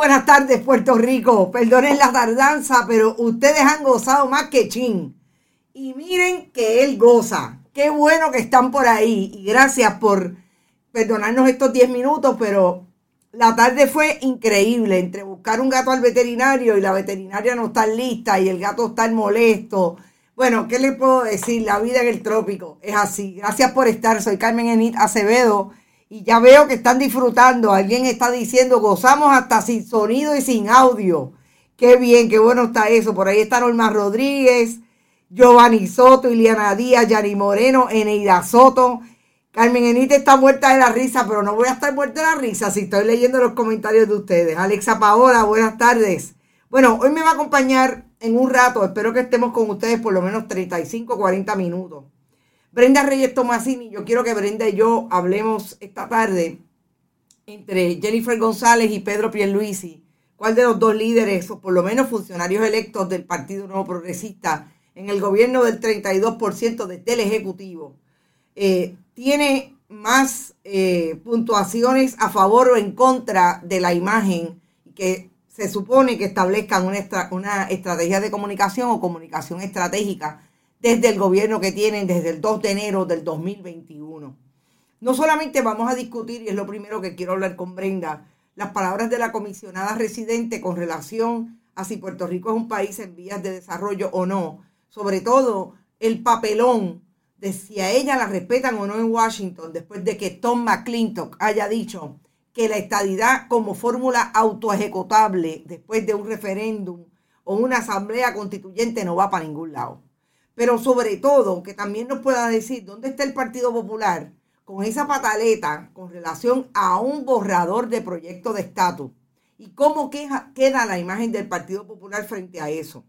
Buenas tardes, Puerto Rico. Perdonen la tardanza, pero ustedes han gozado más que chin. Y miren que él goza. Qué bueno que están por ahí. Y gracias por perdonarnos estos 10 minutos, pero la tarde fue increíble. Entre buscar un gato al veterinario y la veterinaria no está lista y el gato está molesto. Bueno, ¿qué le puedo decir? La vida en el trópico es así. Gracias por estar. Soy Carmen Enit Acevedo y ya veo que están disfrutando. Alguien está diciendo, gozamos hasta sin sonido y sin audio. Qué bien, qué bueno está eso. Por ahí está Norma Rodríguez, Giovanni Soto, Iliana Díaz, Yani Moreno, Eneida Soto. Carmen Enite está muerta de la risa, pero no voy a estar muerta de la risa si estoy leyendo los comentarios de ustedes. Alexa Paola, buenas tardes. Bueno, hoy me va a acompañar en un rato. Espero que estemos con ustedes por lo menos 35, 40 minutos. Brenda Reyes Tomasini, yo quiero que Brenda y yo hablemos esta tarde entre Jennifer González y Pedro Pierluisi. ¿Cuál de los dos líderes, o por lo menos funcionarios electos del Partido Nuevo Progresista en el gobierno del 32% del Ejecutivo, eh, tiene más eh, puntuaciones a favor o en contra de la imagen que se supone que establezcan una estrategia de comunicación o comunicación estratégica desde el gobierno que tienen desde el 2 de enero del 2021. No solamente vamos a discutir, y es lo primero que quiero hablar con Brenda, las palabras de la comisionada residente con relación a si Puerto Rico es un país en vías de desarrollo o no, sobre todo el papelón de si a ella la respetan o no en Washington después de que Tom McClintock haya dicho que la estadidad como fórmula autoejecutable después de un referéndum o una asamblea constituyente no va para ningún lado pero sobre todo que también nos pueda decir dónde está el Partido Popular con esa pataleta con relación a un borrador de proyecto de estatus y cómo queda la imagen del Partido Popular frente a eso.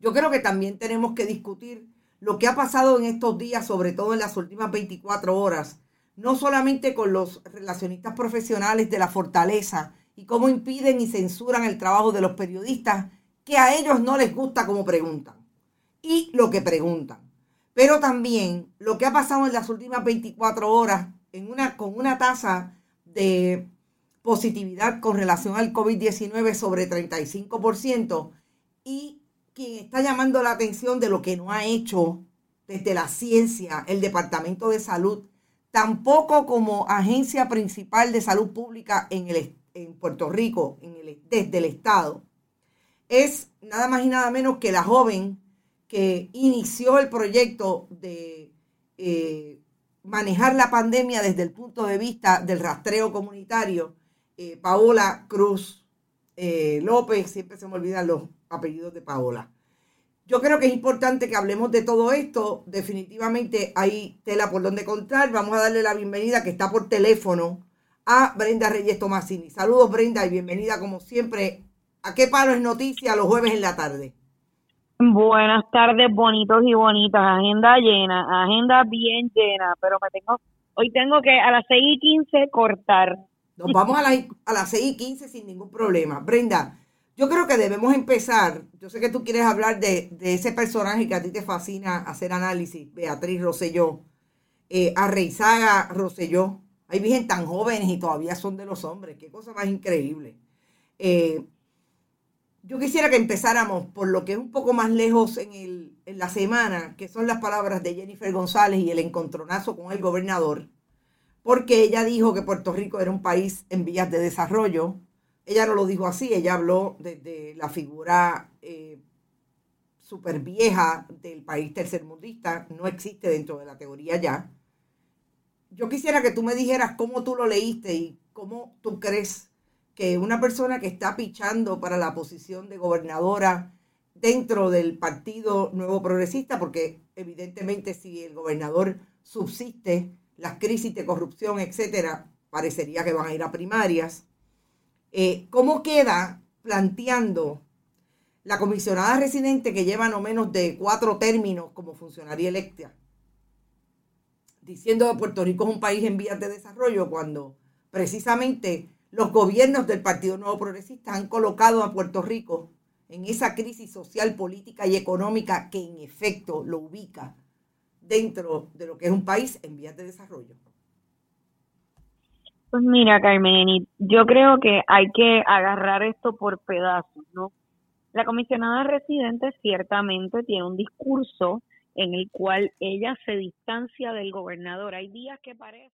Yo creo que también tenemos que discutir lo que ha pasado en estos días, sobre todo en las últimas 24 horas, no solamente con los relacionistas profesionales de la fortaleza y cómo impiden y censuran el trabajo de los periodistas que a ellos no les gusta como preguntan y lo que preguntan. Pero también lo que ha pasado en las últimas 24 horas en una, con una tasa de positividad con relación al COVID-19 sobre 35% y quien está llamando la atención de lo que no ha hecho desde la ciencia el Departamento de Salud, tampoco como agencia principal de salud pública en, el, en Puerto Rico, en el, desde el Estado, es nada más y nada menos que la joven que inició el proyecto de eh, manejar la pandemia desde el punto de vista del rastreo comunitario, eh, Paola Cruz eh, López, siempre se me olvidan los apellidos de Paola. Yo creo que es importante que hablemos de todo esto. Definitivamente hay tela por donde contar. Vamos a darle la bienvenida que está por teléfono a Brenda Reyes Tomasini. Saludos Brenda y bienvenida como siempre. ¿A qué paro es noticia los jueves en la tarde? Buenas tardes, bonitos y bonitas. Agenda llena, agenda bien llena, pero me tengo, hoy tengo que a las 6 y 15 cortar. Nos vamos a, a las 6 y 15 sin ningún problema. Brenda, yo creo que debemos empezar. Yo sé que tú quieres hablar de, ese personaje que a ti te fascina hacer análisis, Beatriz Rosselló, eh, a Reizaga Rosselló. Hay virgen tan jóvenes y todavía son de los hombres. Qué cosa más increíble. Eh, yo quisiera que empezáramos por lo que es un poco más lejos en, el, en la semana, que son las palabras de Jennifer González y el encontronazo con el gobernador, porque ella dijo que Puerto Rico era un país en vías de desarrollo. Ella no lo dijo así, ella habló de la figura eh, súper vieja del país tercermundista, no existe dentro de la teoría ya. Yo quisiera que tú me dijeras cómo tú lo leíste y cómo tú crees una persona que está pichando para la posición de gobernadora dentro del Partido Nuevo Progresista, porque evidentemente si el gobernador subsiste, las crisis de corrupción, etcétera, parecería que van a ir a primarias. Eh, ¿Cómo queda planteando la comisionada residente que lleva no menos de cuatro términos como funcionaria electa, diciendo que Puerto Rico es un país en vías de desarrollo cuando precisamente los gobiernos del Partido Nuevo Progresista han colocado a Puerto Rico en esa crisis social, política y económica que en efecto lo ubica dentro de lo que es un país en vías de desarrollo. Pues mira, Carmen, yo creo que hay que agarrar esto por pedazos, ¿no? La comisionada residente ciertamente tiene un discurso en el cual ella se distancia del gobernador. Hay días que parece